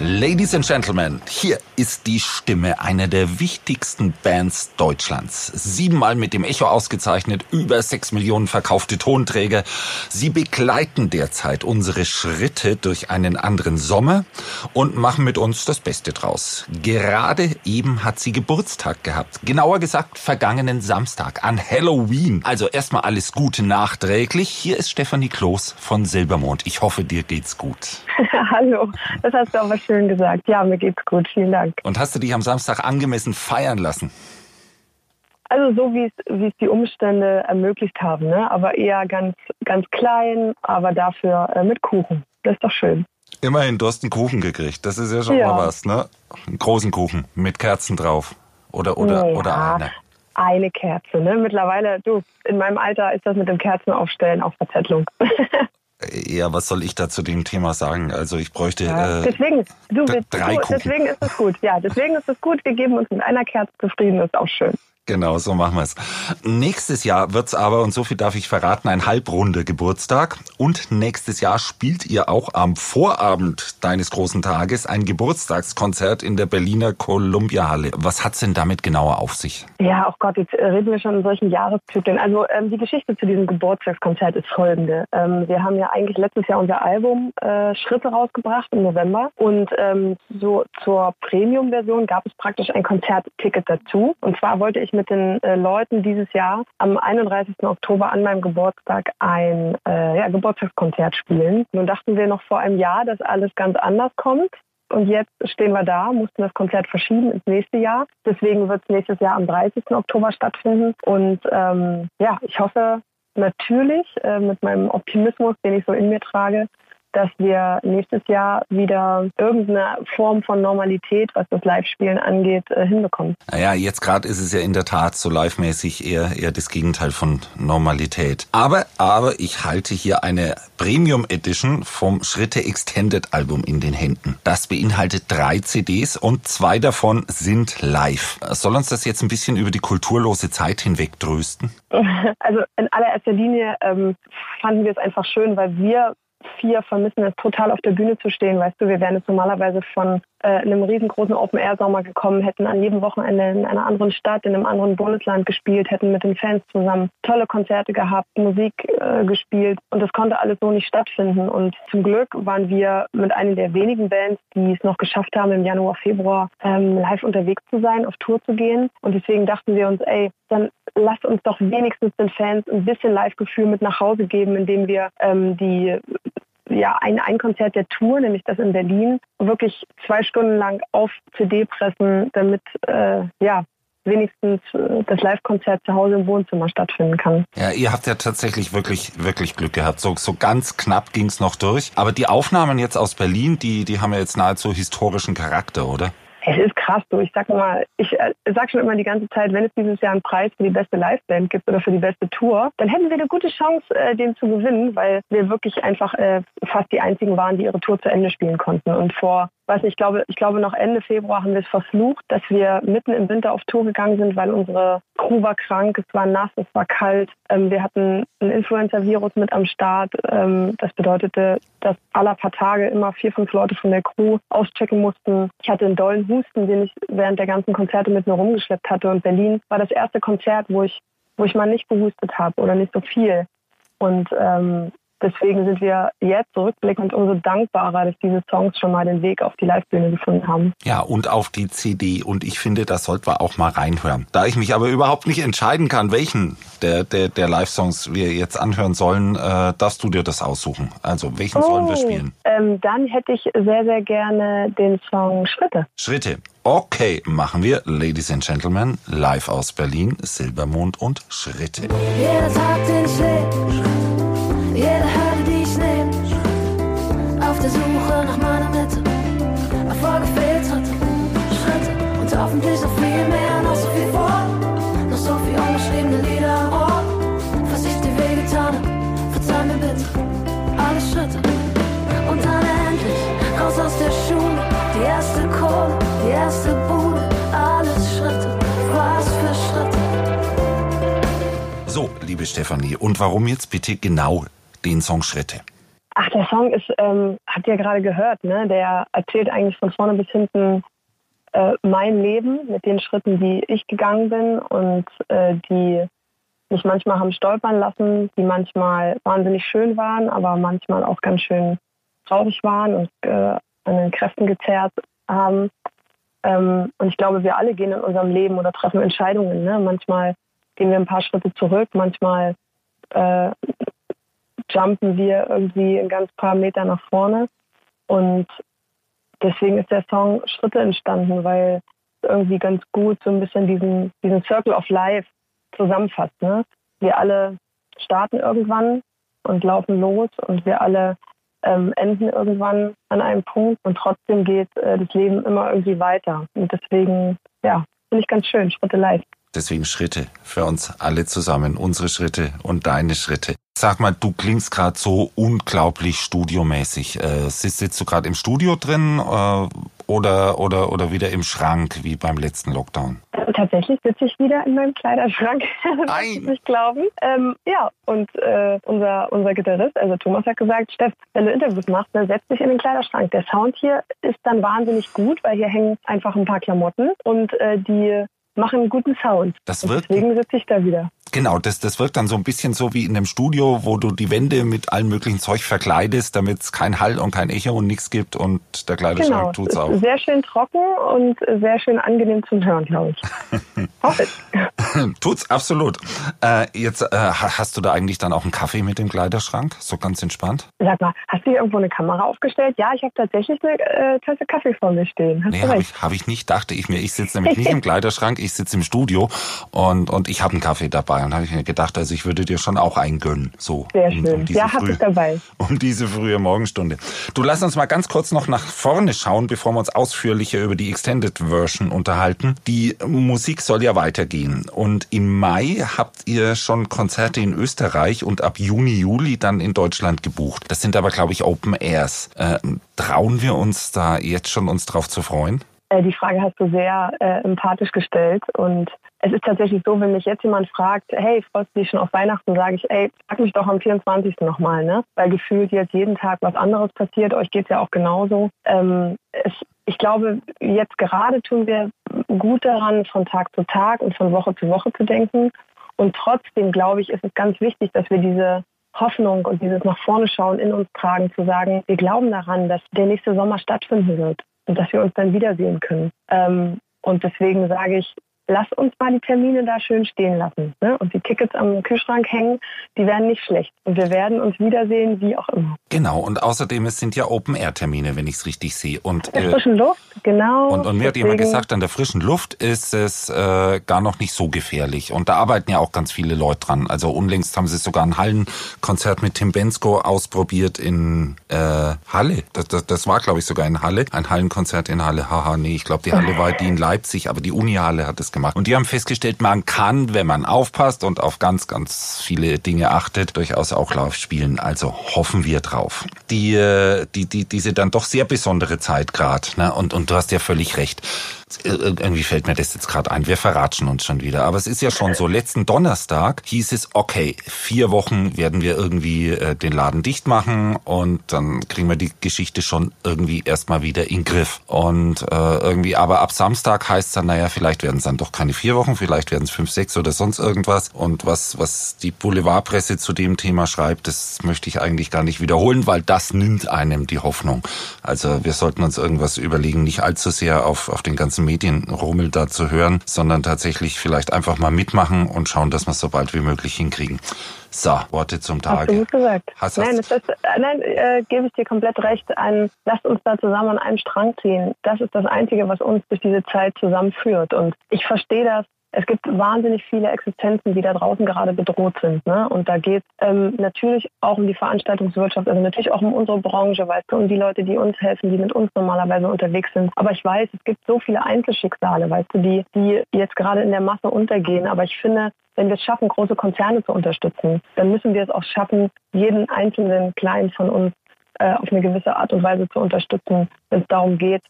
Ladies and Gentlemen, hier ist die Stimme einer der wichtigsten Bands Deutschlands. Siebenmal mit dem Echo ausgezeichnet, über sechs Millionen verkaufte Tonträger. Sie begleiten derzeit unsere Schritte durch einen anderen Sommer und machen mit uns das Beste draus. Gerade eben hat sie Geburtstag gehabt. Genauer gesagt vergangenen Samstag an Halloween. Also erstmal alles Gute nachträglich. Hier ist Stefanie Kloß von Silbermond. Ich hoffe, dir geht's gut. Hallo, das hast du aber schön gesagt. Ja, mir geht's gut. Vielen Dank. Und hast du dich am Samstag angemessen feiern lassen? Also so wie es wie es die Umstände ermöglicht haben, ne? Aber eher ganz ganz klein, aber dafür äh, mit Kuchen. Das ist doch schön. Immerhin, du hast einen Kuchen gekriegt. Das ist ja schon Ja. mal was, ne? Einen großen Kuchen mit Kerzen drauf. Oder oder Ja, oder eine. Eine Kerze, ne? Mittlerweile, du, in meinem Alter ist das mit dem Kerzenaufstellen auch Verzettlung. Ja, was soll ich da zu dem Thema sagen? Also ich bräuchte Ja, äh, deswegen, du, wir- drei du, Kuchen. deswegen ist es gut. Ja, deswegen ist es gut. Wir geben uns mit einer Kerze zufrieden, ist auch schön. Genau, so machen wir es. Nächstes Jahr wird's aber, und so viel darf ich verraten, ein halbrunder Geburtstag. Und nächstes Jahr spielt ihr auch am Vorabend deines großen Tages ein Geburtstagskonzert in der Berliner Columbia-Halle. Was hat's denn damit genauer auf sich? Ja, oh Gott, jetzt äh, reden wir schon in solchen Jahreszyklen. Also ähm, die Geschichte zu diesem Geburtstagskonzert ist folgende. Ähm, wir haben ja eigentlich letztes Jahr unser Album äh, Schritte rausgebracht im November und ähm, so zur Premium-Version gab es praktisch ein Konzertticket dazu. Und zwar wollte ich mit den äh, Leuten dieses Jahr am 31. Oktober an meinem Geburtstag ein äh, ja, Geburtstagskonzert spielen. Nun dachten wir noch vor einem Jahr, dass alles ganz anders kommt. Und jetzt stehen wir da, mussten das Konzert verschieben ins nächste Jahr. Deswegen wird es nächstes Jahr am 30. Oktober stattfinden. Und ähm, ja, ich hoffe natürlich äh, mit meinem Optimismus, den ich so in mir trage, dass wir nächstes Jahr wieder irgendeine Form von Normalität, was das Live-Spielen angeht, äh, hinbekommen. Naja, jetzt gerade ist es ja in der Tat so live-mäßig eher, eher das Gegenteil von Normalität. Aber, aber ich halte hier eine Premium Edition vom Schritte Extended Album in den Händen. Das beinhaltet drei CDs und zwei davon sind live. Soll uns das jetzt ein bisschen über die kulturlose Zeit hinweg trösten? Also in allererster Linie ähm, fanden wir es einfach schön, weil wir vier vermissen es total auf der Bühne zu stehen. Weißt du, wir wären jetzt normalerweise von äh, einem riesengroßen Open-Air-Sommer gekommen, hätten an jedem Wochenende in einer anderen Stadt, in einem anderen Bundesland gespielt, hätten mit den Fans zusammen tolle Konzerte gehabt, Musik äh, gespielt und das konnte alles so nicht stattfinden. Und zum Glück waren wir mit einer der wenigen Bands, die es noch geschafft haben, im Januar, Februar ähm, live unterwegs zu sein, auf Tour zu gehen. Und deswegen dachten wir uns, ey, dann lasst uns doch wenigstens den Fans ein bisschen Live-Gefühl mit nach Hause geben, indem wir ähm, die ja, ein, ein Konzert der Tour, nämlich das in Berlin, wirklich zwei Stunden lang auf CD pressen, damit äh, ja wenigstens äh, das Live-Konzert zu Hause im Wohnzimmer stattfinden kann. Ja, ihr habt ja tatsächlich wirklich, wirklich Glück gehabt. So, so ganz knapp ging's noch durch. Aber die Aufnahmen jetzt aus Berlin, die, die haben ja jetzt nahezu historischen Charakter, oder? Es ist krass, du. Ich sag mal, ich äh, sag schon immer die ganze Zeit, wenn es dieses Jahr einen Preis für die beste Liveband gibt oder für die beste Tour, dann hätten wir eine gute Chance, äh, den zu gewinnen, weil wir wirklich einfach äh, fast die einzigen waren, die ihre Tour zu Ende spielen konnten. Und vor, weiß nicht, ich glaube, ich glaube noch Ende Februar haben wir es verflucht, dass wir mitten im Winter auf Tour gegangen sind, weil unsere Crew war krank, es war nass, es war kalt. Ähm, wir hatten ein Influenza-Virus mit am Start. Ähm, das bedeutete, dass alle paar Tage immer vier, fünf Leute von der Crew auschecken mussten. Ich hatte einen dollen Husten, den ich während der ganzen Konzerte mit mir rumgeschleppt hatte. Und Berlin war das erste Konzert, wo ich, wo ich mal nicht gehustet habe oder nicht so viel. Und ähm, deswegen sind wir jetzt rückblickend umso dankbarer, dass diese Songs schon mal den Weg auf die Livebühne gefunden haben. Ja, und auf die CD. Und ich finde, das sollten wir auch mal reinhören. Da ich mich aber überhaupt nicht entscheiden kann, welchen der, der, der Live-Songs wir jetzt anhören sollen, äh, darfst du dir das aussuchen. Also, welchen sollen wir spielen? Ähm, dann hätte ich sehr, sehr gerne den Song Schritte. Schritte. Okay, machen wir, Ladies and Gentlemen, live aus Berlin, Silbermond und Schritte. Jeder Tag, den ich lebe, und hoffentlich noch viel mehr, noch so viel vor, noch so viel ungeschriebene Lieder am Ohr, was ich dir wehgetan hab, verzeih mir bitte, alle Schritte und dann endlich raus aus der Schule, die erste Kohle, die erste Bude, alles Schritte, was für Schritte. So, liebe Stefanie, und warum jetzt bitte genau den Song Schritte? Ach, der Song ist, ähm, habt ihr gerade gehört, ne? Der erzählt eigentlich von vorne bis hinten äh, mein Leben mit den Schritten, die ich gegangen bin und äh, die mich manchmal haben stolpern lassen, die manchmal wahnsinnig schön waren, aber manchmal auch ganz schön traurig waren und äh, an den Kräften gezerrt haben. Ähm, und ich glaube, wir alle gehen in unserem Leben oder treffen Entscheidungen. Ne? Manchmal gehen wir ein paar Schritte zurück, manchmal äh, jumpen wir irgendwie ein ganz paar Meter nach vorne. Und deswegen ist der Song Schritte entstanden, weil irgendwie ganz gut so ein bisschen diesen, diesen Circle of Life zusammenfasst. Ne? Wir alle starten irgendwann und laufen los und wir alle ähm, enden irgendwann an einem Punkt und trotzdem geht äh, das Leben immer irgendwie weiter. Und deswegen, ja, finde ich ganz schön, Schritte live. Deswegen Schritte für uns alle zusammen, unsere Schritte und deine Schritte. Sag mal, du klingst gerade so unglaublich studiomäßig. Äh, sitzt du gerade im Studio drin äh, oder, oder, oder wieder im Schrank wie beim letzten Lockdown? Tatsächlich sitze ich wieder in meinem Kleiderschrank. Nein. das nicht glauben. Ähm, ja, und äh, unser, unser Gitarrist, also Thomas, hat gesagt, Steff, wenn du Interviews machst, dann setz dich in den Kleiderschrank. Der Sound hier ist dann wahnsinnig gut, weil hier hängen einfach ein paar Klamotten und äh, die machen einen guten Sound. Das und wirkt, deswegen sitze ich da wieder. Genau, das, das wirkt dann so ein bisschen so wie in einem Studio, wo du die Wände mit allem möglichen Zeug verkleidest, damit es kein Hall und kein Echo und nichts gibt und der Kleiderschrank Genau, tut's es auch. sehr schön trocken und sehr schön angenehm zum Hören, glaube ich. Hoffe ich. Tut's absolut. Äh, jetzt äh, ha- hast du da eigentlich dann auch einen Kaffee mit dem Kleiderschrank? So ganz entspannt? Sag mal, hast du hier irgendwo eine Kamera aufgestellt? Ja, ich habe tatsächlich eine äh, Tasse Kaffee vor mir stehen. Hast Nee, habe ich, hab ich nicht, dachte ich mir. Ich sitze nämlich nicht im Kleiderschrank, ich sitze im Studio und, und ich habe einen Kaffee dabei. Und habe ich mir gedacht, also ich würde dir schon auch einen gönnen. So, Sehr um, schön. um diese ja, hab frühe, ich dabei. um diese frühe Morgenstunde. Du lass uns mal ganz kurz noch nach vorne schauen, bevor wir uns ausführlicher über die Extended Version unterhalten. Die Musik soll ja weitergehen. Und im Mai habt ihr schon Konzerte in Österreich und ab Juni, Juli dann in Deutschland gebucht. Das sind aber, glaube ich, Open Airs. Äh, trauen wir uns da jetzt schon uns drauf zu freuen? Äh, die Frage hast du sehr äh, empathisch gestellt und es ist tatsächlich so, wenn mich jetzt jemand fragt, hey, freust du dich schon auf Weihnachten, sage ich, ey, frag mich doch am 24. nochmal, ne? Weil gefühlt jetzt jeden Tag was anderes passiert, euch geht's ja auch genauso. Ähm, es, ich glaube, jetzt gerade tun wir gut daran, von Tag zu Tag und von Woche zu Woche zu denken. Und trotzdem, glaube ich, ist es ganz wichtig, dass wir diese Hoffnung und dieses nach vorne schauen in uns tragen, zu sagen, wir glauben daran, dass der nächste Sommer stattfinden wird und dass wir uns dann wiedersehen können. Ähm, und deswegen sage ich, lass uns mal die Termine da schön stehen lassen. Ne? Und die Tickets am Kühlschrank hängen, die werden nicht schlecht. Und wir werden uns wiedersehen, wie auch immer. Genau, und außerdem, es sind ja Open-Air-Termine, wenn ich es richtig sehe. Und, In der äh, frischen Luft, genau. und, und mir hat jemand gesagt, an der frischen Luft ist es äh, gar noch nicht so gefährlich. Und da arbeiten ja auch ganz viele Leute dran. Also unlängst haben sie sogar ein Hallenkonzert mit Tim Bensko ausprobiert in äh, Halle. Das, das, das war, glaube ich, sogar in Halle. Ein Hallenkonzert in Halle. Haha, nee, ich glaube, die Halle war die in Leipzig, aber die Uni-Halle hat es gemacht. Und die haben festgestellt, man kann, wenn man aufpasst und auf ganz, ganz viele Dinge achtet, durchaus auch live spielen. Also hoffen wir drauf. Die, äh, die, die, diese dann doch sehr besondere Zeit gerade. Ne? Und, und du hast ja völlig recht. Ir- Irgendwie fällt mir das jetzt gerade ein. Wir verratschen uns schon wieder. Aber es ist ja schon so. Letzten Donnerstag hieß es, okay, vier Wochen werden wir irgendwie äh, den Laden dicht machen und dann kriegen wir die Geschichte schon irgendwie erstmal wieder in Griff. Und äh, irgendwie, aber ab Samstag heißt es dann, naja, vielleicht werden es dann doch keine vier Wochen, vielleicht werden es fünf, sechs oder sonst irgendwas. Und was, was die Boulevardpresse zu dem Thema schreibt, das möchte ich eigentlich gar nicht wiederholen, weil das nimmt einem die Hoffnung. Also wir sollten uns irgendwas überlegen, nicht allzu sehr auf, auf den ganzen Medienrummel da zu hören, sondern tatsächlich vielleicht einfach mal mitmachen und schauen, dass wir es so bald wie möglich hinkriegen. So, Worte zum Hast Tage. du gut gesagt. Hast- nein, hast- es ist, äh, nein äh, gebe ich dir komplett recht. Ein, lasst uns da zusammen an einem Strang ziehen. Das ist das Einzige, was uns durch diese Zeit zusammenführt. Und ich verstehe das. Es gibt wahnsinnig viele Existenzen, die da draußen gerade bedroht sind. Ne? Und da geht es ähm, natürlich auch um die Veranstaltungswirtschaft, also natürlich auch um unsere Branche, weißt du, um die Leute, die uns helfen, die mit uns normalerweise unterwegs sind. Aber ich weiß, es gibt so viele Einzelschicksale, weißt du, die, die jetzt gerade in der Masse untergehen. Aber ich finde, wenn wir es schaffen, große Konzerne zu unterstützen, dann müssen wir es auch schaffen, jeden einzelnen Kleinen von uns äh, auf eine gewisse Art und Weise zu unterstützen, wenn es darum geht,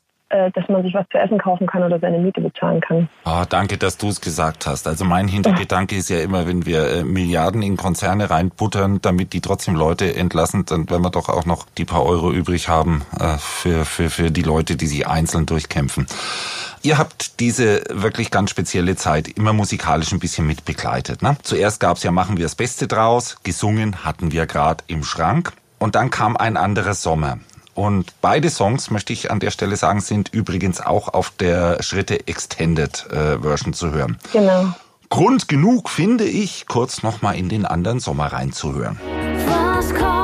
dass man sich was zu essen kaufen kann oder seine Miete bezahlen kann. Oh, danke, dass du es gesagt hast. Also mein Hintergedanke ist ja immer, wenn wir äh, Milliarden in Konzerne reinbuttern, damit die trotzdem Leute entlassen, dann werden wir doch auch noch die paar Euro übrig haben äh, für, für, für die Leute, die sich einzeln durchkämpfen. Ihr habt diese wirklich ganz spezielle Zeit immer musikalisch ein bisschen mitbegleitet. Ne? Zuerst gab's ja Machen wir das Beste draus, gesungen hatten wir gerade im Schrank. Und dann kam ein anderer Sommer. Und beide Songs, möchte ich an der Stelle sagen, sind übrigens auch auf der Schritte Extended äh, Version zu hören. Genau. Grund genug, finde ich, kurz nochmal in den anderen Sommer reinzuhören. Was kostet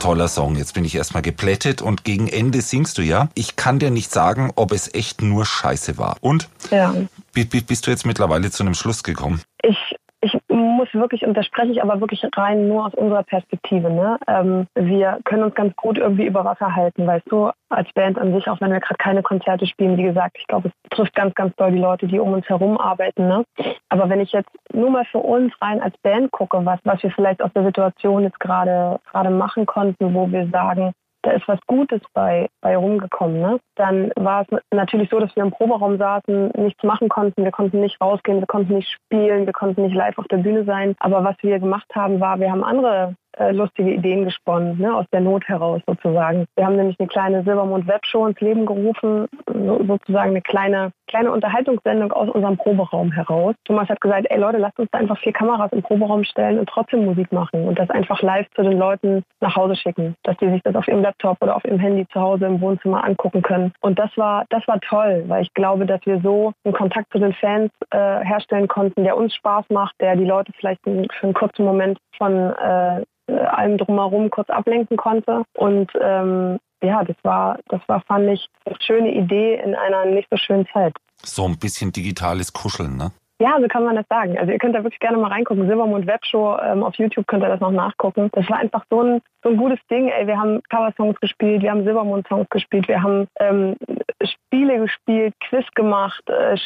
toller Song. Jetzt bin ich erstmal geplättet und gegen Ende singst du ja. Ich kann dir nicht sagen, ob es echt nur Scheiße war. Und Ja. bi- bi- bist du jetzt mittlerweile zu einem Schluss gekommen? Ich, ich muss wirklich, und das spreche ich aber wirklich rein nur aus unserer Perspektive. Ne? Ähm, wir können uns ganz gut irgendwie über Wasser halten, weißt du, als Band an sich, auch wenn wir gerade keine Konzerte spielen. Wie gesagt, ich glaube, es trifft ganz, ganz doll die Leute, die um uns herum arbeiten. Ne? Aber wenn ich jetzt nur mal für uns rein als Band gucke, was, was wir vielleicht aus der Situation jetzt gerade gerade machen konnten, wo wir sagen, da ist was Gutes bei, bei rumgekommen. Ne? Dann war es natürlich so, dass wir im Proberaum saßen, nichts machen konnten. Wir konnten nicht rausgehen, wir konnten nicht spielen, wir konnten nicht live auf der Bühne sein. Aber was wir gemacht haben, war, wir haben andere äh, lustige Ideen gesponnen, ne? aus der Not heraus sozusagen. Wir haben nämlich eine kleine Silbermond-Webshow ins Leben gerufen, so, sozusagen eine kleine, kleine Unterhaltungssendung aus unserem Proberaum heraus. Thomas hat gesagt, ey Leute, lasst uns da einfach vier Kameras im Proberaum stellen und trotzdem Musik machen und das einfach live zu den Leuten nach Hause schicken, dass die sich das auf ihrem Laptop oder auf ihrem Handy zu Hause im Wohnzimmer angucken können. Und das war, das war toll, weil ich glaube, dass wir so einen Kontakt zu den Fans äh, herstellen konnten, der uns Spaß macht, der die Leute vielleicht für einen kurzen Moment von äh, allem drumherum kurz ablenken konnte. Und ähm, ja, das war, das war, fand ich, eine schöne Idee in einer nicht so schönen Zeit. So ein bisschen digitales Kuscheln, ne? Ja, so kann man das sagen. Also ihr könnt da wirklich gerne mal reingucken. Silbermond Webshow ähm, auf YouTube könnt ihr das noch nachgucken. Das war einfach so ein, so ein gutes Ding. Ey, wir haben Coversongs gespielt, wir haben Silbermond-Songs gespielt, wir haben ähm, Spiele gespielt, Quiz gemacht, äh,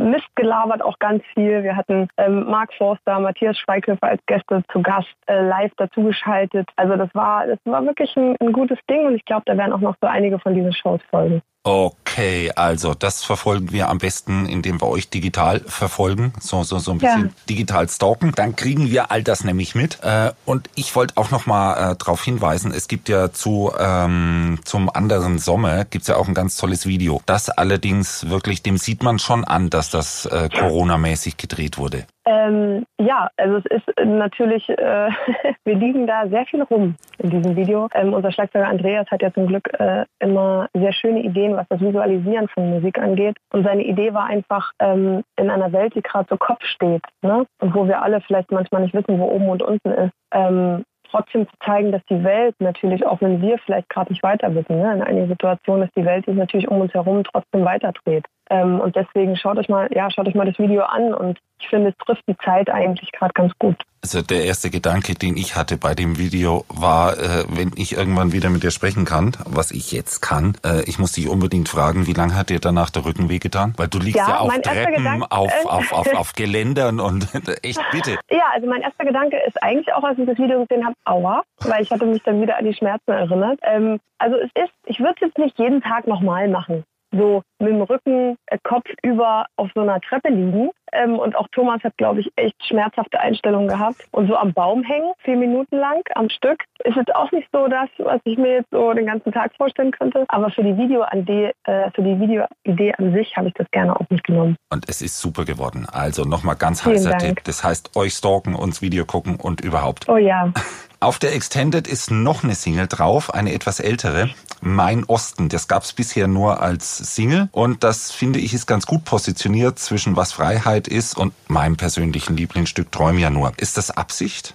Mist gelabert auch ganz viel. Wir hatten ähm, Mark Forster, Matthias Schweighöfer als Gäste zu Gast äh, live dazugeschaltet. Also das war, das war wirklich ein, ein gutes Ding und ich glaube, da werden auch noch so einige von diesen Shows folgen. Okay, also das verfolgen wir am besten, indem wir euch digital verfolgen, so so so ein bisschen Ja. digital stalken. Dann kriegen wir all das nämlich mit. Äh, und ich wollte auch noch mal äh, darauf hinweisen: Es gibt ja zu ähm, zum anderen Sommer gibt's ja auch ein ganz tolles Video. Das allerdings wirklich, dem sieht man schon an, dass das äh, Corona-mäßig gedreht wurde. Ähm, ja, also es ist natürlich, äh, wir liegen da sehr viel rum in diesem Video. Ähm, unser Schlagzeuger Andreas hat ja zum Glück äh, immer sehr schöne Ideen, was das Visualisieren von Musik angeht. Und seine Idee war einfach, ähm, in einer Welt, die gerade so Kopf steht, ne? und wo wir alle vielleicht manchmal nicht wissen, wo oben und unten ist, ähm, trotzdem zu zeigen, dass die Welt natürlich, auch wenn wir vielleicht gerade nicht weiter wissen, ne, in einigen Situationen, dass die Welt sich natürlich um uns herum trotzdem weiterdreht. Ähm, und deswegen schaut euch mal, ja, schaut euch mal das Video an und ich finde, es trifft die Zeit eigentlich gerade ganz gut. Also der erste Gedanke, den ich hatte bei dem Video, war, äh, wenn ich irgendwann wieder mit dir sprechen kann, was ich jetzt kann, äh, ich muss dich unbedingt fragen, wie lange hat dir danach der Rücken wehgetan? Weil du liegst ja, Ja, auf Treppen, Gedanke- auf, auf, auf, auf Geländern und echt bitte. Ja, also mein erster Gedanke ist eigentlich auch, als ich das Video gesehen habe, aua, weil ich hatte mich dann wieder an die Schmerzen erinnert. Ähm, also es ist, ich würde es jetzt nicht jeden Tag nochmal machen. So mit dem Rücken äh, Kopf über auf so einer Treppe liegen. Ähm, und auch Thomas hat, glaube ich, echt schmerzhafte Einstellungen gehabt. Und so am Baum hängen, vier Minuten lang am Stück, ist jetzt auch nicht so das, was ich mir jetzt so den ganzen Tag vorstellen könnte. Aber für die Videoidee, äh, für die Videoidee an sich habe ich das gerne auf mich genommen. Und es ist super geworden. Also nochmal ganz Vielen heißer Dank. Tipp. Das heißt, euch stalken, uns Video gucken und überhaupt. Oh ja. Auf der Extended ist noch eine Single drauf, eine etwas ältere, Mein Osten. Das gab's bisher nur als Single und das finde ich ist ganz gut positioniert zwischen was Freiheit ist und meinem persönlichen Lieblingsstück Träum ja nur. Ist das Absicht?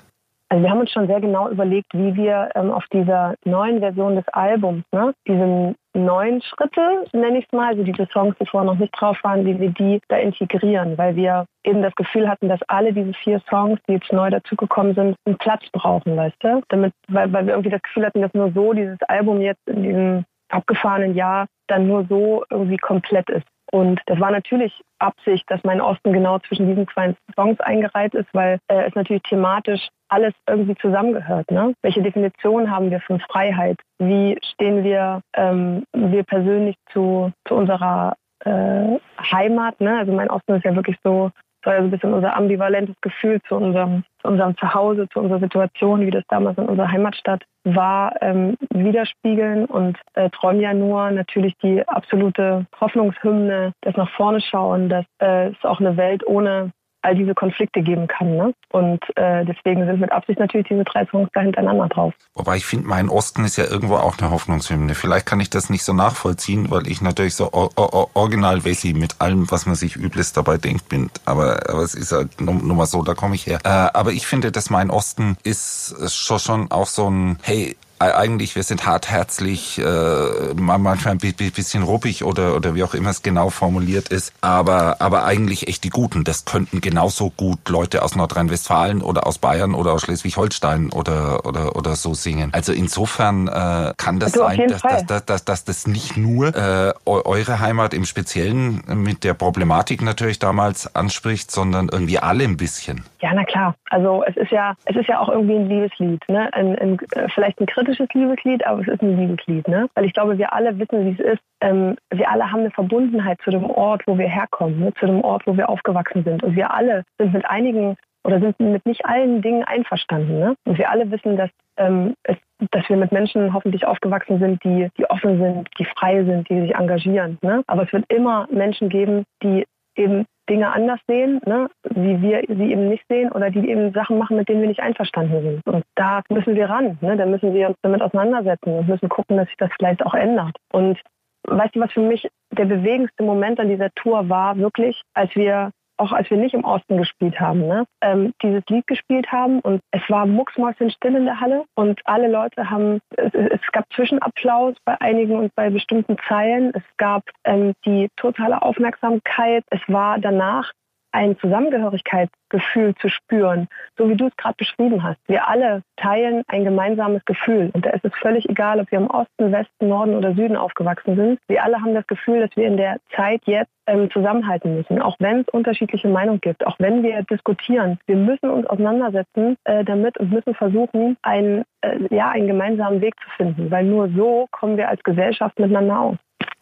Also wir haben uns schon sehr genau überlegt, wie wir ähm, auf dieser neuen Version des Albums, ne, diesen neuen Schritte, nenne ich es mal, also diese Songs, die vorher noch nicht drauf waren, wie wir die da integrieren, weil wir eben das Gefühl hatten, dass alle diese vier Songs, die jetzt neu dazugekommen sind, einen Platz brauchen, weißt du? Damit, weil, weil wir irgendwie das Gefühl hatten, dass nur so dieses Album jetzt in diesem abgefahrenen Jahr dann nur so irgendwie komplett ist. Und das war natürlich Absicht, dass mein Osten genau zwischen diesen zwei Songs eingereiht ist, weil äh, es natürlich thematisch alles irgendwie zusammengehört. Ne? Welche Definition haben wir von Freiheit? Wie stehen wir, ähm, wir persönlich zu, zu unserer äh, Heimat? Ne? Also mein Osten ist ja wirklich so so ein bisschen unser ambivalentes Gefühl zu unserem, zu unserem Zuhause, zu unserer Situation, wie das damals in unserer Heimatstadt war, ähm, widerspiegeln und äh, träumen ja nur natürlich die absolute Hoffnungshymne, das nach vorne schauen, dass äh, es auch eine Welt ohne all diese Konflikte geben kann. Ne? Und äh, deswegen sind mit Absicht natürlich diese drei Songs da hintereinander drauf. Wobei ich finde, mein Osten ist ja irgendwo auch eine Hoffnungshymne. Vielleicht kann ich das nicht so nachvollziehen, weil ich natürlich so original Wessi mit allem, was man sich Übles dabei denkt, bin. Aber, aber es ist halt nur, nur mal so, da komme ich her. Äh, aber ich finde, dass mein Osten ist schon, schon auch so ein, hey, eigentlich, wir sind hartherzlich, äh, manchmal ein bisschen ruppig oder, oder wie auch immer es genau formuliert ist, aber, aber eigentlich echt die Guten. Das könnten genauso gut Leute aus Nordrhein-Westfalen oder aus Bayern oder aus Schleswig-Holstein oder, oder, oder so singen. Also insofern äh, kann das also sein, dass, dass, dass, dass, dass das nicht nur äh, eure Heimat im Speziellen mit der Problematik natürlich damals anspricht, sondern irgendwie alle ein bisschen. Ja, na klar. Also es ist ja, es ist ja auch irgendwie ein Liebeslied, ne? Ein, ein, äh, vielleicht ein kritisches Liebeslied, aber es ist ein Liebeslied, ne? Weil ich glaube, wir alle wissen, wie es ist. Ähm, wir alle haben eine Verbundenheit zu dem Ort, wo wir herkommen, ne? zu dem Ort, wo wir aufgewachsen sind. Und wir alle sind mit einigen oder sind mit nicht allen Dingen einverstanden. Ne? Und wir alle wissen, dass, ähm, es, dass wir mit Menschen hoffentlich aufgewachsen sind, die, die offen sind, die frei sind, die sich engagieren. Ne? Aber es wird immer Menschen geben, die eben Dinge anders sehen, ne, wie wir sie eben nicht sehen oder die eben Sachen machen, mit denen wir nicht einverstanden sind. Und da müssen wir ran, ne, da müssen wir uns damit auseinandersetzen und müssen gucken, dass sich das vielleicht auch ändert. Und weißt du, was für mich der bewegendste Moment an dieser Tour war, wirklich, als wir auch als wir nicht im Osten gespielt haben, ne, ähm, dieses Lied gespielt haben und es war mucksmäuschenstill in der Halle und alle Leute haben, es, es, gab Zwischenapplaus bei einigen und bei bestimmten Zeilen, es gab ähm, die totale Aufmerksamkeit, es war danach ein Zusammengehörigkeitsgefühl zu spüren, so wie du es gerade beschrieben hast. Wir alle teilen ein gemeinsames Gefühl. Und da ist es völlig egal, ob wir im Osten, Westen, Norden oder Süden aufgewachsen sind. Wir alle haben das Gefühl, dass wir in der Zeit jetzt ähm, zusammenhalten müssen, auch wenn es unterschiedliche Meinungen gibt, auch wenn wir diskutieren. Wir müssen uns auseinandersetzen äh, damit und müssen versuchen, einen, äh, ja, einen gemeinsamen Weg zu finden, weil nur so kommen wir als Gesellschaft miteinander aus.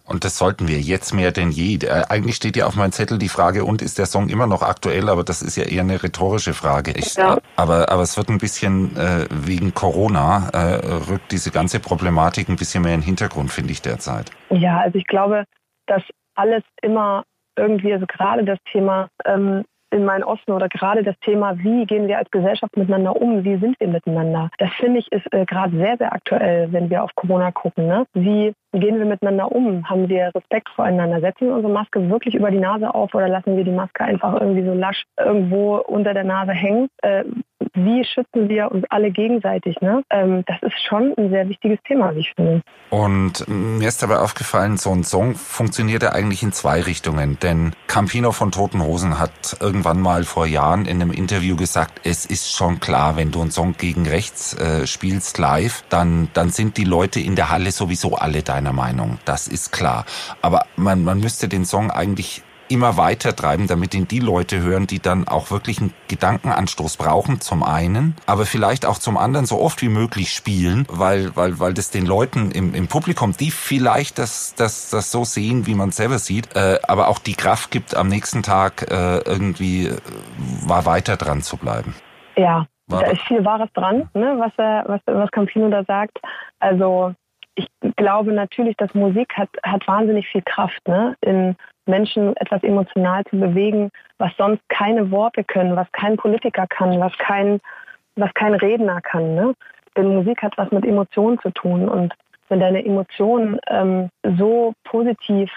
Und das sollten wir jetzt mehr denn je. Äh, eigentlich steht ja auf meinem Zettel die Frage, und ist der Song immer noch aktuell? Aber das ist ja eher eine rhetorische Frage. Ich, ja. aber, aber es wird ein bisschen äh, wegen Corona, äh, rückt diese ganze Problematik ein bisschen mehr in den Hintergrund, finde ich derzeit. Ja, also ich glaube, dass alles immer irgendwie, also gerade das Thema ähm, in meinen Osten oder gerade das Thema, wie gehen wir als Gesellschaft miteinander um, wie sind wir miteinander, das finde ich ist äh, gerade sehr, sehr aktuell, wenn wir auf Corona gucken. Ne? Wie gehen wir miteinander um? Haben wir Respekt voreinander? Setzen wir unsere Maske wirklich über die Nase auf oder lassen wir die Maske einfach irgendwie so lasch irgendwo unter der Nase hängen? Äh, wie schützen wir uns alle gegenseitig? Ne? Ähm, das ist schon ein sehr wichtiges Thema, wie ich finde. Und mir ist dabei aufgefallen, so ein Song funktioniert ja eigentlich in zwei Richtungen. Denn Campino von Toten Hosen hat irgendwann mal vor Jahren in einem Interview gesagt, es ist schon klar, wenn du einen Song gegen rechts äh, spielst live, dann, dann sind die Leute in der Halle sowieso alle deiner Meinung. Das ist klar. Aber man, man müsste den Song eigentlich immer weiter treiben, damit ihn die Leute hören, die dann auch wirklich einen Gedankenanstoß brauchen, zum einen, aber vielleicht auch zum anderen so oft wie möglich spielen, weil, weil, weil das den Leuten im, im Publikum, die vielleicht das, das, das so sehen, wie man es selber sieht, äh, aber auch die Kraft gibt, am nächsten Tag äh, irgendwie äh, war weiter dran zu bleiben. Ja, da ist viel Wahres dran, ne, was, er, was, was Campino da sagt. Also ich glaube natürlich, dass Musik hat, hat wahnsinnig viel Kraft, ne? in Menschen etwas emotional zu bewegen, was sonst keine Worte können, was kein Politiker kann, was kein, was kein Redner kann. Ne? Denn Musik hat was mit Emotionen zu tun. Und wenn deine Emotion ähm, so positiv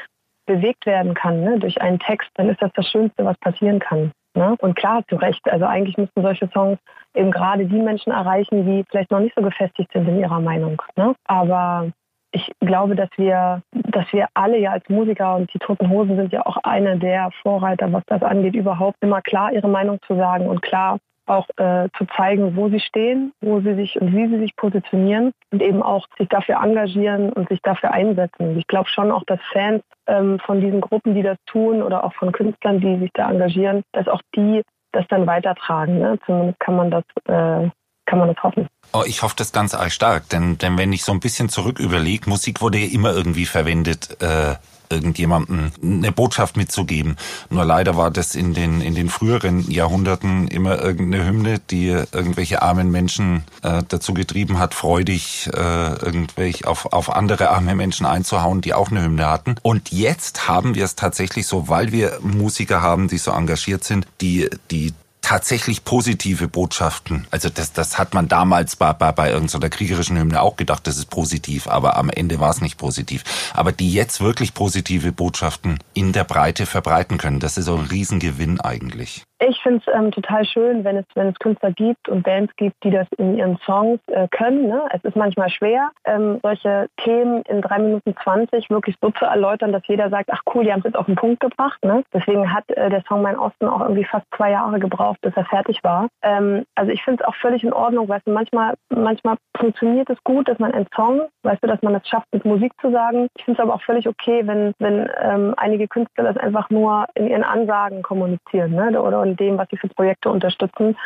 bewegt werden kann ne, durch einen Text, dann ist das das Schönste, was passieren kann. Ne? Und klar, zu Recht. Also eigentlich müssten solche Songs eben gerade die Menschen erreichen, die vielleicht noch nicht so gefestigt sind in ihrer Meinung. Ne? Aber ich glaube, dass wir, dass wir alle ja als Musiker und die Toten Hosen sind ja auch eine der Vorreiter, was das angeht, überhaupt immer klar ihre Meinung zu sagen und klar auch äh, zu zeigen, wo sie stehen, wo sie sich und wie sie sich positionieren und eben auch sich dafür engagieren und sich dafür einsetzen. Ich glaube schon auch, dass Fans ähm, von diesen Gruppen, die das tun oder auch von Künstlern, die sich da engagieren, dass auch die das dann weitertragen. Ne? Zumindest kann man das äh, kann man das hoffen. Oh, ich hoffe das ganz arg stark, denn, denn wenn ich so ein bisschen zurück überlege, Musik wurde ja immer irgendwie verwendet, äh, irgendjemandem eine Botschaft mitzugeben. Nur leider war das in den, in den früheren Jahrhunderten immer irgendeine Hymne, die irgendwelche armen Menschen äh, dazu getrieben hat, freudig äh, irgendwelche auf, auf andere arme Menschen einzuhauen, die auch eine Hymne hatten. Und jetzt haben wir es tatsächlich so, weil wir Musiker haben, die so engagiert sind, die, die tatsächlich positive Botschaften. Also das, das hat man damals bei, bei, bei irgendeiner kriegerischen Hymne auch gedacht, das ist positiv, aber am Ende war es nicht positiv. Aber die jetzt wirklich positive Botschaften in der Breite verbreiten können, das ist so ein Riesengewinn eigentlich. Ich finde es ähm, total schön, wenn es, wenn es Künstler gibt und Bands gibt, die das in ihren Songs äh, können. Ne? Es ist manchmal schwer, ähm, solche Themen in drei Minuten zwanzig wirklich so zu erläutern, dass jeder sagt, ach cool, die haben es jetzt auf den Punkt gebracht. Ne? Deswegen hat äh, der Song Mein Osten auch irgendwie fast zwei Jahre gebraucht, bis er fertig war. Ähm, also ich finde es auch völlig in Ordnung, weißt du, manchmal, manchmal funktioniert es gut, dass man einen Song, weißt du, dass man es schafft, mit Musik zu sagen. Ich finde es aber auch völlig okay, wenn, wenn ähm, einige Künstler das einfach nur in ihren Ansagen kommunizieren ne? oder von dem, was sie für Projekte unterstützen.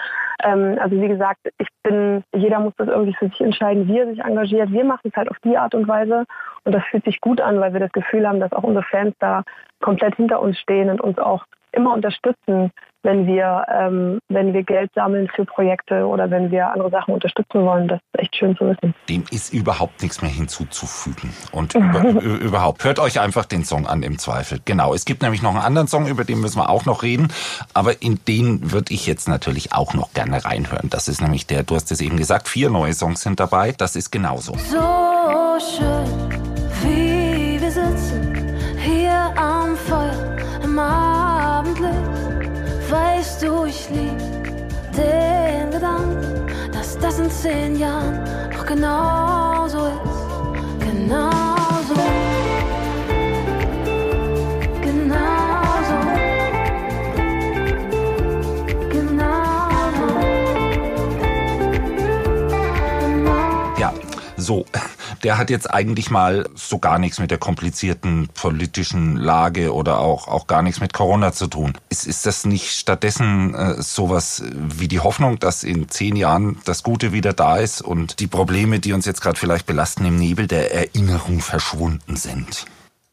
Ähm, also wie gesagt, ich bin, jeder muss das irgendwie für sich entscheiden, wie er sich engagiert. Wir machen es halt auf die Art und Weise und das fühlt sich gut an, weil wir das Gefühl haben, dass auch unsere Fans da komplett hinter uns stehen und uns auch immer unterstützen, wenn wir, ähm, wenn wir Geld sammeln für Projekte oder wenn wir andere Sachen unterstützen wollen. Das ist echt schön zu wissen. Dem ist überhaupt nichts mehr hinzuzufügen. Und über, überhaupt, hört euch einfach den Song an im Zweifel. Genau, es gibt nämlich noch einen anderen Song, über den müssen wir auch noch reden. Aber in den würde ich jetzt natürlich auch noch gerne reinhören. Das ist nämlich der, du hast es eben gesagt, vier neue Songs sind dabei. Das ist genauso. So schön, zehn Jahren noch genauso ist. Genauso. Genauso. Genauso. Genauso. Ja, so. Der hat jetzt eigentlich mal so gar nichts mit der komplizierten politischen Lage oder auch, auch gar nichts mit Corona zu tun. Ist, ist das nicht stattdessen äh, sowas wie die Hoffnung, dass in zehn Jahren das Gute wieder da ist und die Probleme, die uns jetzt gerade vielleicht belasten, im Nebel der Erinnerung verschwunden sind?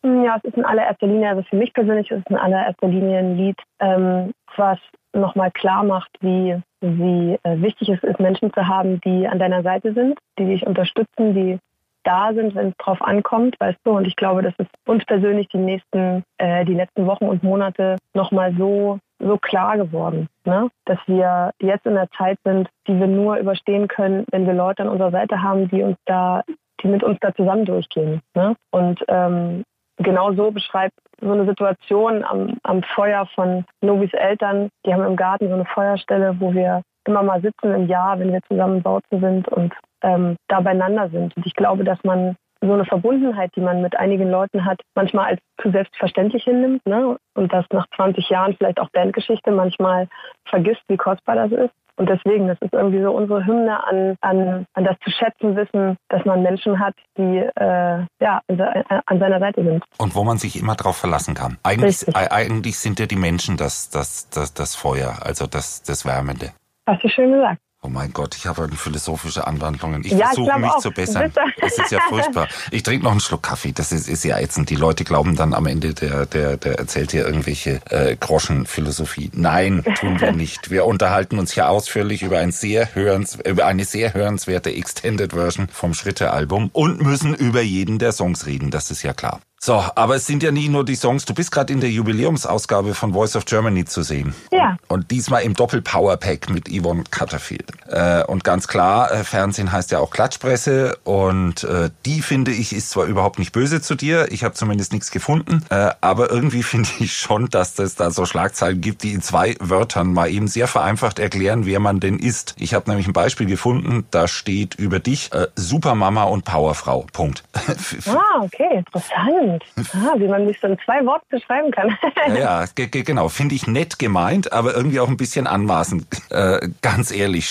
Ja, es ist in allererster Linie, also für mich persönlich ist es in allererster Linie ein Lied, ähm, was nochmal klar macht, wie, wie äh, wichtig es ist, Menschen zu haben, die an deiner Seite sind, die dich unterstützen, die da sind, wenn es drauf ankommt, weißt du. Und ich glaube, das ist uns persönlich die nächsten, äh, die letzten Wochen und Monate nochmal so so klar geworden, ne? dass wir jetzt in der Zeit sind, die wir nur überstehen können, wenn wir Leute an unserer Seite haben, die uns da, die mit uns da zusammen durchgehen. Ne? Und ähm, genau so beschreibt so eine Situation am, am Feuer von Nobis Eltern. Die haben im Garten so eine Feuerstelle, wo wir immer mal sitzen im Jahr, wenn wir zusammen Bautzen sind und ähm, da beieinander sind. Und ich glaube, dass man so eine Verbundenheit, die man mit einigen Leuten hat, manchmal als zu selbstverständlich hinnimmt ne? und das nach 20 Jahren vielleicht auch Bandgeschichte manchmal vergisst, wie kostbar das ist. Und deswegen, das ist irgendwie so unsere Hymne an, an, an das zu schätzen wissen, dass man Menschen hat, die äh, ja, an seiner Seite sind. Und wo man sich immer drauf verlassen kann. Eigentlich, eigentlich sind ja die Menschen das, das, das, das Feuer, also das, das Wärmende. Hast du schön gesagt. Oh mein Gott, ich habe philosophische Anwandlungen. Ich ja, versuche ich mich auch. zu bessern. Das ist ja furchtbar. Ich trinke noch einen Schluck Kaffee. Das ist, ist ja ätzend. Die Leute glauben dann am Ende, der, der, der erzählt hier irgendwelche äh, Groschenphilosophie. Nein, tun wir nicht. Wir unterhalten uns hier ausführlich über, ein sehr hörens, über eine sehr hörenswerte Extended Version vom Schritte-Album und müssen über jeden der Songs reden. Das ist ja klar. So, aber es sind ja nicht nur die Songs. Du bist gerade in der Jubiläumsausgabe von Voice of Germany zu sehen. Ja. Und diesmal im Doppel-Power-Pack mit Yvonne Cutterfield. Äh, und ganz klar, äh, Fernsehen heißt ja auch Klatschpresse. Und äh, die, finde ich, ist zwar überhaupt nicht böse zu dir. Ich habe zumindest nichts gefunden. Aber irgendwie finde ich schon, dass es da so Schlagzeilen gibt, die in zwei Wörtern mal eben sehr vereinfacht erklären, wer man denn ist. Ich habe nämlich ein Beispiel gefunden, da steht über dich Supermama und Powerfrau. Punkt. ah, okay, interessant. Ah, wie man mich so in zwei Worten beschreiben kann. ja, genau. Finde ich nett gemeint, aber irgendwie auch ein bisschen anmaßend. Äh, ganz ehrlich,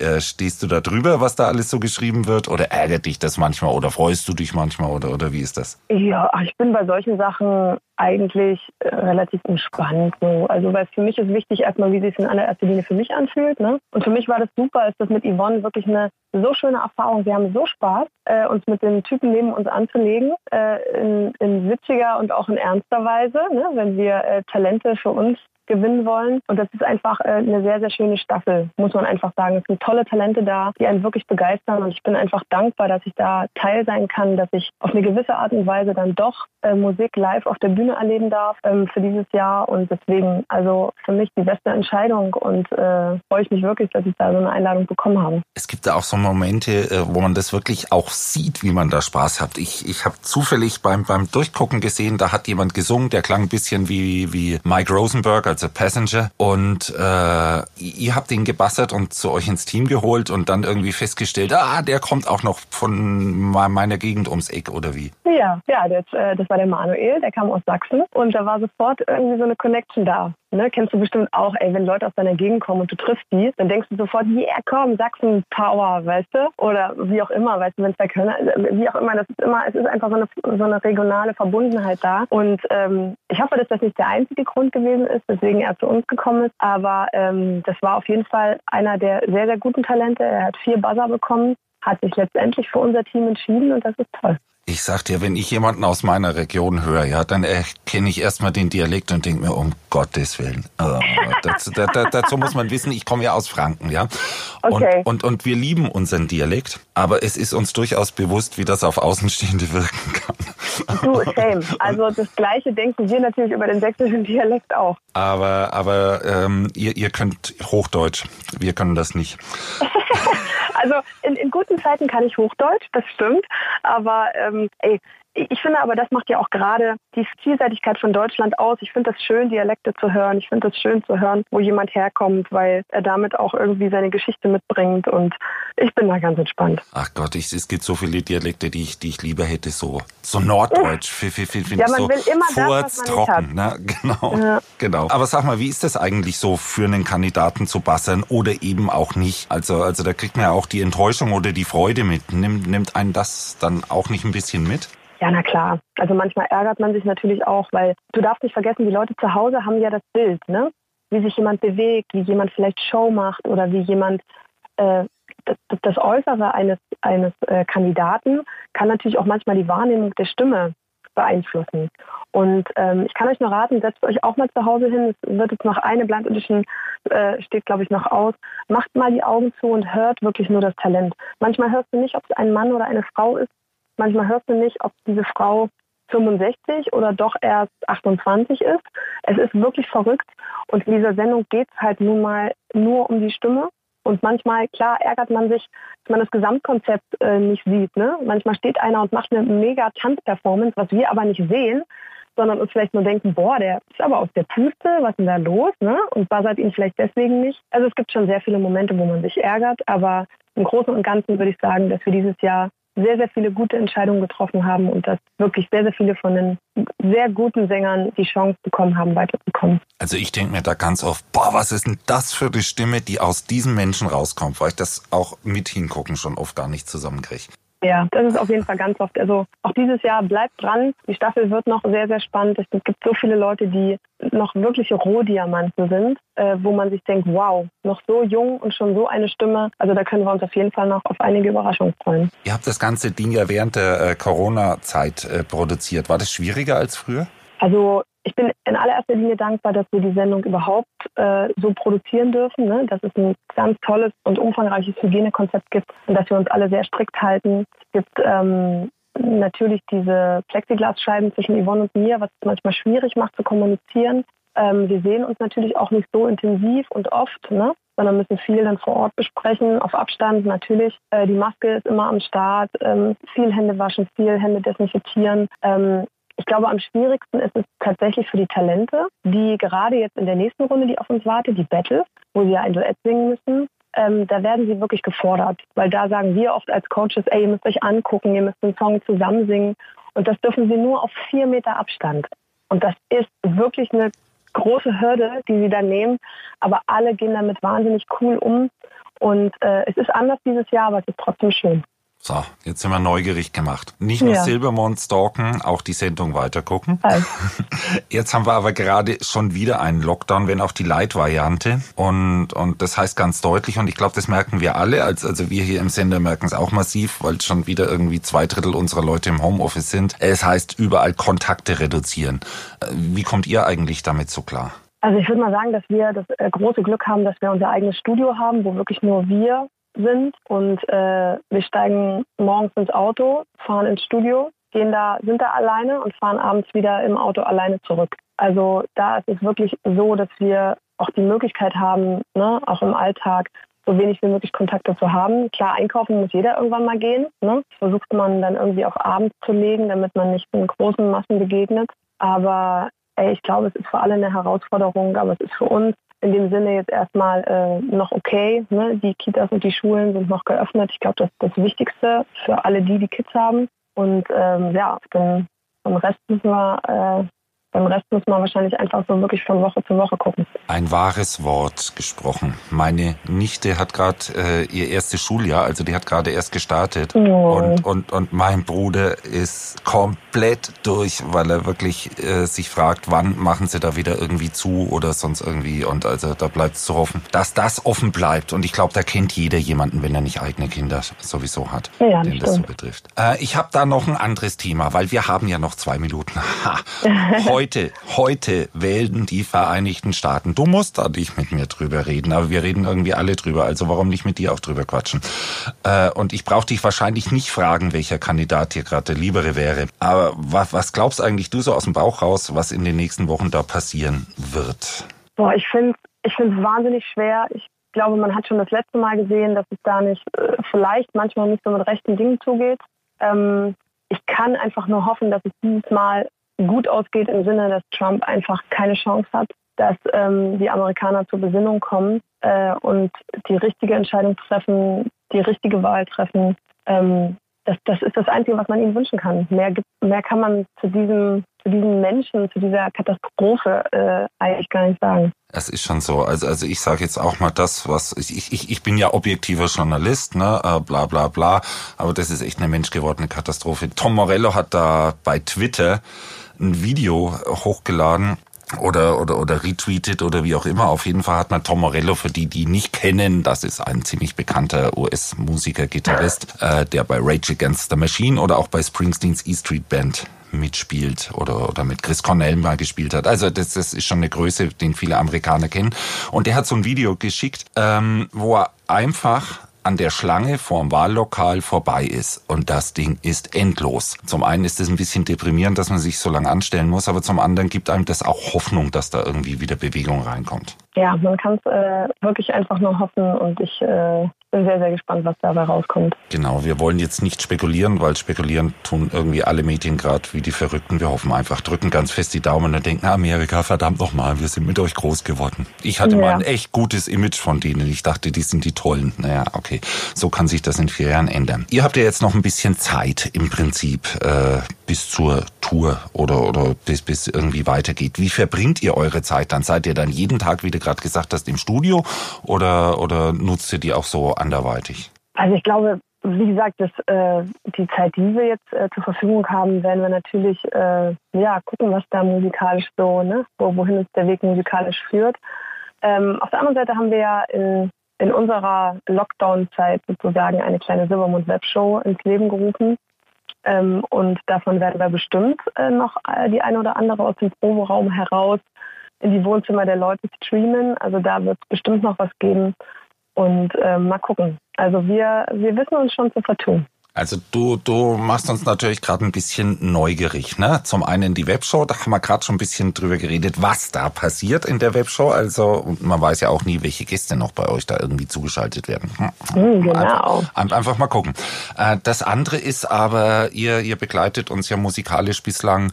äh, stehst du da drüber, was da alles so geschrieben wird? Oder ärgert dich das manchmal? Oder freust du dich manchmal? Oder, oder wie ist das? Ja, ich bin bei solchen Sachen eigentlich äh, relativ entspannt. So. Also weil für mich ist wichtig erstmal, wie sich es in allererster Linie für mich anfühlt. Ne? Und für mich war das super, ist das mit Yvonne wirklich eine so schöne Erfahrung. Wir haben so Spaß, äh, uns mit den Typen neben uns anzulegen, äh, in, in witziger und auch in ernster Weise, ne? wenn wir äh, Talente für uns gewinnen wollen. Und das ist einfach äh, eine sehr, sehr schöne Staffel, muss man einfach sagen. Es sind tolle Talente da, die einen wirklich begeistern. Und ich bin einfach dankbar, dass ich da Teil sein kann, dass ich auf eine gewisse Art und Weise dann doch äh, Musik live auf der Bühne erleben darf ähm, für dieses Jahr. Und deswegen, also für mich die beste Entscheidung und äh, freue ich mich wirklich, dass ich da so eine Einladung bekommen habe. Es gibt da auch so Momente, äh, wo man das wirklich auch sieht, wie man da Spaß hat. Ich, ich habe zufällig beim, beim Durchgucken gesehen, da hat jemand gesungen, der klang ein bisschen wie, wie Mike Rosenberg, also Passenger. Und äh, ihr habt ihn gebassert und zu euch ins Team geholt und dann irgendwie festgestellt, ah, der kommt auch noch von meiner Gegend ums Eck oder wie? Ja, ja, das, äh, das war der Manuel, der kam aus Sachsen und da war sofort irgendwie so eine Connection da. Ne, kennst du bestimmt auch, ey, wenn Leute aus deiner Gegend kommen und du triffst die, dann denkst du sofort, yeah, komm, Sachsen Power, weißt du? Oder wie auch immer, weißt du, wenn es da Kölner, wie auch immer, das ist immer, es ist einfach so eine, so eine regionale Verbundenheit da. Und ähm, ich hoffe, dass das nicht der einzige Grund gewesen ist, weswegen er zu uns gekommen ist. Aber ähm, das war auf jeden Fall einer der sehr, sehr guten Talente. Er hat vier Buzzer bekommen, hat sich letztendlich für unser Team entschieden und das ist toll. Ich sag dir, wenn ich jemanden aus meiner Region höre, ja, dann erkenne ich erstmal den Dialekt und denke mir, um Gottes Willen. Also, dazu, da, dazu, muss man wissen, ich komme ja aus Franken, ja. Okay. Und, und, und wir lieben unseren Dialekt, aber es ist uns durchaus bewusst, wie das auf Außenstehende wirken kann. Du, same. Also das Gleiche denken wir natürlich über den sächsischen Dialekt auch. Aber, aber ähm, ihr, ihr könnt Hochdeutsch. Wir können das nicht. Also in, in guten Zeiten kann ich Hochdeutsch, das stimmt. Aber ähm, ey, ich finde aber, das macht ja auch gerade die Vielseitigkeit von Deutschland aus. Ich finde das schön, Dialekte zu hören. Ich finde das schön zu hören, wo jemand herkommt, weil er damit auch irgendwie seine Geschichte mitbringt. Und ich bin da ganz entspannt. Ach Gott, ich, es gibt so viele Dialekte, die ich, die ich lieber hätte. So, so Norddeutsch. Ja, ja man so will immer das, was man trocken. Ne? Genau, ja. genau. Aber sag mal, wie ist das eigentlich so für einen Kandidaten zu bassern oder eben auch nicht? Also, also da kriegt man ja auch die Enttäuschung oder die Freude mit. Nimmt, nimmt einen das dann auch nicht ein bisschen mit? Ja, na klar. Also manchmal ärgert man sich natürlich auch, weil du darfst nicht vergessen, die Leute zu Hause haben ja das Bild, ne? Wie sich jemand bewegt, wie jemand vielleicht Show macht oder wie jemand äh, das, das, Äußere eines, eines äh, Kandidaten kann natürlich auch manchmal die Wahrnehmung der Stimme beeinflussen. Und ähm, ich kann euch nur raten, setzt euch auch mal zu Hause hin. Es wird jetzt noch eine Blind Audition, äh, steht glaube ich noch aus. Macht mal die Augen zu und hört wirklich nur das Talent. Manchmal hörst du nicht, ob es ein Mann oder eine Frau ist, Manchmal hörst du nicht, ob diese Frau 65 oder doch erst 28 ist. Es ist wirklich verrückt. Und in dieser Sendung geht es halt nun mal nur um die Stimme. Und manchmal, klar, ärgert man sich, dass man das Gesamtkonzept äh, nicht sieht. Ne? Manchmal steht einer und macht eine mega Tanzperformance, was wir aber nicht sehen, sondern uns vielleicht nur denken, boah, der ist aber aus der Puste, was ist denn da los? Ne? Und buzzert ihn vielleicht deswegen nicht. Also es gibt schon sehr viele Momente, wo man sich ärgert, aber im Großen und Ganzen würde ich sagen, dass wir dieses Jahr sehr, sehr viele gute Entscheidungen getroffen haben und dass wirklich sehr, sehr viele von den sehr guten Sängern die Chance bekommen haben, weiterzukommen. Also ich denke mir da ganz oft, boah, was ist denn das für eine Stimme, die aus diesem Menschen rauskommt, weil ich das auch mit hingucken schon oft gar nicht zusammenkriege. Ja, das ist auf jeden Fall ganz oft. Also auch dieses Jahr bleibt dran. Die Staffel wird noch sehr, sehr spannend. Es gibt so viele Leute, die noch wirkliche Rohdiamanten sind, äh, wo man sich denkt, wow, noch so jung und schon so eine Stimme. Also da können wir uns auf jeden Fall noch auf einige Überraschungen freuen. Ihr habt das ganze Ding ja während der äh, Corona-Zeit äh, produziert. War das schwieriger als früher? Also ich bin in allererster Linie dankbar, dass wir die Sendung überhaupt äh, so produzieren dürfen, ne? dass es ein ganz tolles und umfangreiches Hygienekonzept gibt und dass wir uns alle sehr strikt halten. Es gibt ähm, natürlich diese Plexiglasscheiben zwischen Yvonne und mir, was es manchmal schwierig macht zu kommunizieren. Ähm, wir sehen uns natürlich auch nicht so intensiv und oft, ne? sondern müssen viel dann vor Ort besprechen, auf Abstand natürlich. Äh, die Maske ist immer am Start, ähm, viel Hände waschen, viel Hände desinfizieren. Ähm, ich glaube, am schwierigsten ist es tatsächlich für die Talente, die gerade jetzt in der nächsten Runde, die auf uns wartet, die Battle, wo sie ja ein Duett singen müssen, ähm, da werden sie wirklich gefordert. Weil da sagen wir oft als Coaches, ey, ihr müsst euch angucken, ihr müsst den Song zusammen singen. Und das dürfen sie nur auf vier Meter Abstand. Und das ist wirklich eine große Hürde, die sie da nehmen. Aber alle gehen damit wahnsinnig cool um. Und äh, es ist anders dieses Jahr, aber es ist trotzdem schön. So, jetzt sind wir neugierig gemacht. Nicht nur ja. Silbermond stalken, auch die Sendung weitergucken. Also. Jetzt haben wir aber gerade schon wieder einen Lockdown, wenn auch die Light-Variante. Und, und das heißt ganz deutlich, und ich glaube, das merken wir alle, als, also wir hier im Sender merken es auch massiv, weil schon wieder irgendwie zwei Drittel unserer Leute im Homeoffice sind. Es heißt überall Kontakte reduzieren. Wie kommt ihr eigentlich damit so klar? Also ich würde mal sagen, dass wir das äh, große Glück haben, dass wir unser eigenes Studio haben, wo wirklich nur wir sind und äh, wir steigen morgens ins Auto, fahren ins Studio, gehen da, sind da alleine und fahren abends wieder im Auto alleine zurück. Also da ist es wirklich so, dass wir auch die Möglichkeit haben, ne, auch im Alltag so wenig wie möglich Kontakte zu haben. Klar, einkaufen muss jeder irgendwann mal gehen. Ne? Das versucht man dann irgendwie auch abends zu legen, damit man nicht in großen Massen begegnet. Aber ey, ich glaube, es ist für alle eine Herausforderung, aber es ist für uns in dem Sinne jetzt erstmal äh, noch okay. Ne? Die Kitas und die Schulen sind noch geöffnet. Ich glaube, das ist das Wichtigste für alle die, die Kids haben. Und ähm, ja, den, den Rest müssen wir äh, beim Rest muss man wahrscheinlich einfach so wirklich von Woche zu Woche gucken. Ein wahres Wort gesprochen. Meine Nichte hat gerade äh, ihr erstes Schuljahr, also die hat gerade erst gestartet. Oh. Und, und, und mein Bruder ist komplett durch, weil er wirklich äh, sich fragt, wann machen sie da wieder irgendwie zu oder sonst irgendwie. Und also da bleibt es zu hoffen, dass das offen bleibt. Und ich glaube, da kennt jeder jemanden, wenn er nicht eigene Kinder sowieso hat, ja, den das so betrifft. Äh, ich habe da noch ein anderes Thema, weil wir haben ja noch zwei Minuten. heute, heute wählen die Vereinigten Staaten. Du musst da nicht mit mir drüber reden, aber wir reden irgendwie alle drüber. Also warum nicht mit dir auch drüber quatschen? Äh, und ich brauche dich wahrscheinlich nicht fragen, welcher Kandidat hier gerade der liebere wäre. Aber was, was glaubst eigentlich du so aus dem Bauch raus, was in den nächsten Wochen da passieren wird? Boah, ich finde ich finde es wahnsinnig schwer. Ich glaube, man hat schon das letzte Mal gesehen, dass es da nicht äh, vielleicht manchmal nicht so mit rechten Dingen zugeht. Ähm, ich kann einfach nur hoffen, dass es dieses Mal gut ausgeht im Sinne, dass Trump einfach keine Chance hat, dass ähm, die Amerikaner zur Besinnung kommen äh, und die richtige Entscheidung treffen, die richtige Wahl treffen. Ähm, das, das ist das Einzige, was man ihnen wünschen kann. Mehr, mehr kann man zu diesem, zu diesen Menschen, zu dieser Katastrophe äh, eigentlich gar nicht sagen. Es ist schon so. Also, also ich sage jetzt auch mal das, was ich, ich, ich bin ja objektiver Journalist, ne, äh, bla bla bla. Aber das ist echt eine menschgewordene Katastrophe. Tom Morello hat da bei Twitter ein Video hochgeladen oder, oder, oder retweetet oder wie auch immer. Auf jeden Fall hat man Tom Morello, für die, die nicht kennen, das ist ein ziemlich bekannter US-Musiker, Gitarrist, äh, der bei Rage Against the Machine oder auch bei Springsteens E Street Band mitspielt oder, oder mit Chris Cornell mal gespielt hat. Also das, das ist schon eine Größe, den viele Amerikaner kennen. Und der hat so ein Video geschickt, ähm, wo er einfach an der Schlange vorm Wahllokal vorbei ist. Und das Ding ist endlos. Zum einen ist es ein bisschen deprimierend, dass man sich so lange anstellen muss, aber zum anderen gibt einem das auch Hoffnung, dass da irgendwie wieder Bewegung reinkommt. Ja, man kann es äh, wirklich einfach nur hoffen und ich äh, bin sehr, sehr gespannt, was dabei rauskommt. Genau, wir wollen jetzt nicht spekulieren, weil spekulieren tun irgendwie alle Medien gerade wie die Verrückten. Wir hoffen einfach, drücken ganz fest die Daumen und denken, Amerika, verdammt nochmal, wir sind mit euch groß geworden. Ich hatte ja. mal ein echt gutes Image von denen. Ich dachte, die sind die Tollen. Naja, okay, so kann sich das in vier Jahren ändern. Ihr habt ja jetzt noch ein bisschen Zeit im Prinzip äh, bis zur Tour oder, oder bis, bis irgendwie weitergeht. Wie verbringt ihr eure Zeit dann? Seid ihr dann jeden Tag, wie du gerade gesagt hast, im Studio oder, oder nutzt ihr die auch so anderweitig? Also ich glaube, wie gesagt, das, äh, die Zeit, die wir jetzt äh, zur Verfügung haben, werden wir natürlich äh, ja, gucken, was da musikalisch so, ne, wo, wohin uns der Weg musikalisch führt. Ähm, auf der anderen Seite haben wir ja in, in unserer Lockdown-Zeit sozusagen eine kleine Silbermond-Webshow ins Leben gerufen. Ähm, und davon werden wir bestimmt äh, noch äh, die eine oder andere aus dem Proberaum heraus in die Wohnzimmer der Leute streamen. Also da wird es bestimmt noch was geben. Und äh, mal gucken. Also wir, wir wissen uns schon zu vertun. Also du, du machst uns natürlich gerade ein bisschen neugierig. Ne? Zum einen die Webshow, da haben wir gerade schon ein bisschen drüber geredet, was da passiert in der Webshow. Also man weiß ja auch nie, welche Gäste noch bei euch da irgendwie zugeschaltet werden. Hm, genau. Einfach, einfach mal gucken. Äh, das andere ist aber, ihr, ihr begleitet uns ja musikalisch bislang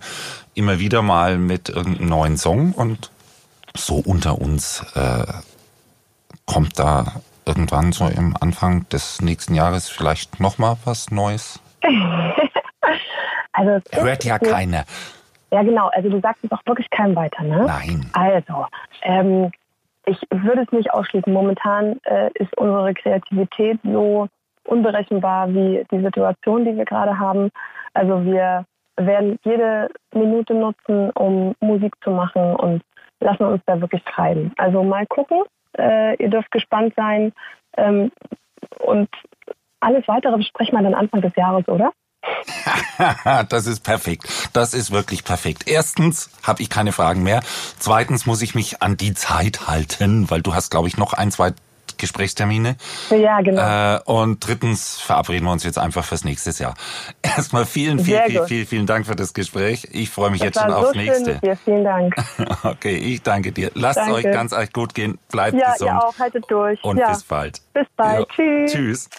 immer wieder mal mit irgendeinem neuen Song und so unter uns äh, kommt da irgendwann so im Anfang des nächsten Jahres vielleicht nochmal was Neues? also Hört ja keiner. Ja, genau. Also du sagst es auch wirklich keinem weiter, ne? Nein. Also, ähm, ich würde es nicht ausschließen. Momentan äh, ist unsere Kreativität so unberechenbar wie die Situation, die wir gerade haben. Also wir werden jede Minute nutzen, um Musik zu machen und lassen uns da wirklich treiben. Also mal gucken. Äh, ihr dürft gespannt sein. Ähm, und alles weitere besprechen wir dann Anfang des Jahres, oder? das ist perfekt. Das ist wirklich perfekt. Erstens habe ich keine Fragen mehr. Zweitens muss ich mich an die Zeit halten, weil du hast, glaube ich, noch ein, zwei Gesprächstermine. Ja, genau. Äh, und drittens verabreden wir uns jetzt einfach fürs nächste Jahr. Erstmal vielen, vielen, vielen, vielen, vielen Dank für das Gespräch. Ich freue mich das jetzt schon aufs so nächste. Schön Vielen Dank. okay, ich danke dir. Lasst danke. euch ganz euch gut gehen. Bleibt ja, gesund. Ja, auch. Haltet durch. Und ja. bis bald. Bis bald. Ja. Tschüss. Tschüss.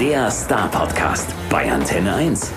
Der Star Podcast bei Antenne 1.